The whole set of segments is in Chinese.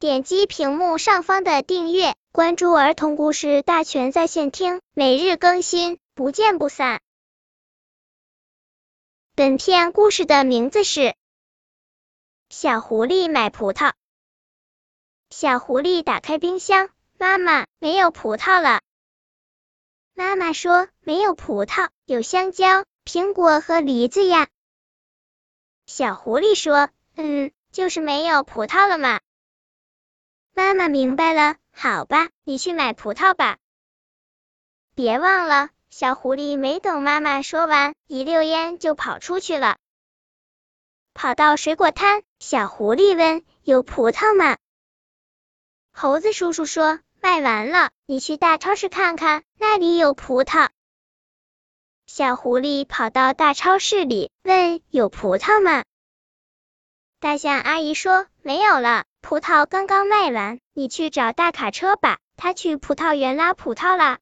点击屏幕上方的订阅，关注儿童故事大全在线听，每日更新，不见不散。本片故事的名字是《小狐狸买葡萄》。小狐狸打开冰箱，妈妈，没有葡萄了。妈妈说：“没有葡萄，有香蕉、苹果和梨子呀。”小狐狸说：“嗯，就是没有葡萄了嘛。”妈妈明白了，好吧，你去买葡萄吧。别忘了，小狐狸没等妈妈说完，一溜烟就跑出去了。跑到水果摊，小狐狸问：“有葡萄吗？”猴子叔叔说。卖完了，你去大超市看看，那里有葡萄。小狐狸跑到大超市里，问有葡萄吗？大象阿姨说没有了，葡萄刚刚卖完，你去找大卡车吧，他去葡萄园拉葡萄了。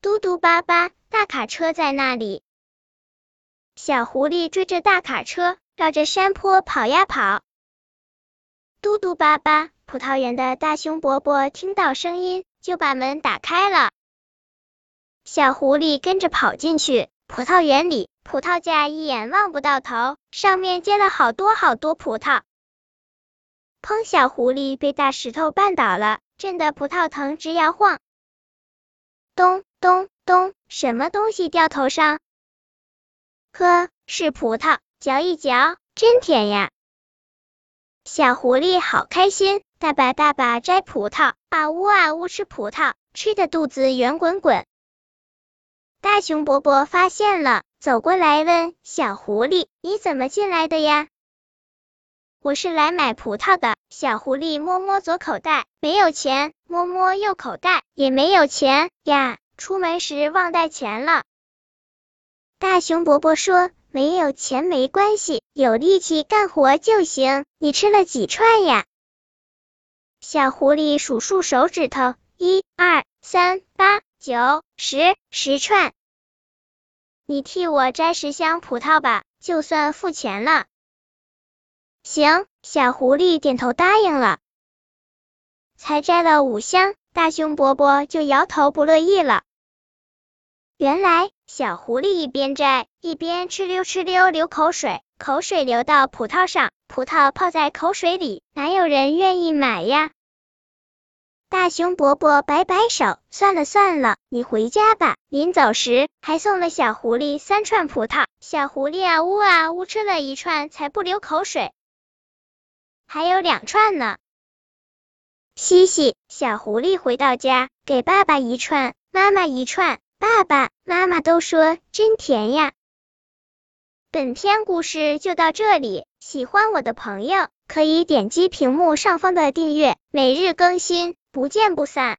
嘟嘟巴巴，大卡车在那里。小狐狸追着大卡车，绕着山坡跑呀跑。嘟嘟巴巴。葡萄园的大熊伯伯听到声音，就把门打开了。小狐狸跟着跑进去。葡萄园里，葡萄架一眼望不到头，上面结了好多好多葡萄。砰！小狐狸被大石头绊倒了，震得葡萄藤直摇晃。咚咚咚！什么东西掉头上？呵，是葡萄，嚼一嚼，真甜呀！小狐狸好开心。大把大把摘葡萄，啊呜啊呜吃葡萄，吃的肚子圆滚滚。大熊伯伯发现了，走过来问小狐狸：“你怎么进来的呀？”“我是来买葡萄的。”小狐狸摸摸左口袋，没有钱；摸摸右口袋，也没有钱呀。出门时忘带钱了。大熊伯伯说：“没有钱没关系，有力气干活就行。你吃了几串呀？”小狐狸数数手指头，一、二、三、八、九、十，十串。你替我摘十箱葡萄吧，就算付钱了。行，小狐狸点头答应了。才摘了五箱，大熊伯伯就摇头不乐意了。原来，小狐狸一边摘，一边哧溜哧溜流口水，口水流到葡萄上。葡萄泡在口水里，哪有人愿意买呀？大熊伯伯摆摆手，算了算了，你回家吧。临走时，还送了小狐狸三串葡萄。小狐狸啊呜啊呜吃了一串，才不流口水。还有两串呢。嘻嘻，小狐狸回到家，给爸爸一串，妈妈一串。爸爸妈妈都说真甜呀。本篇故事就到这里，喜欢我的朋友可以点击屏幕上方的订阅，每日更新，不见不散。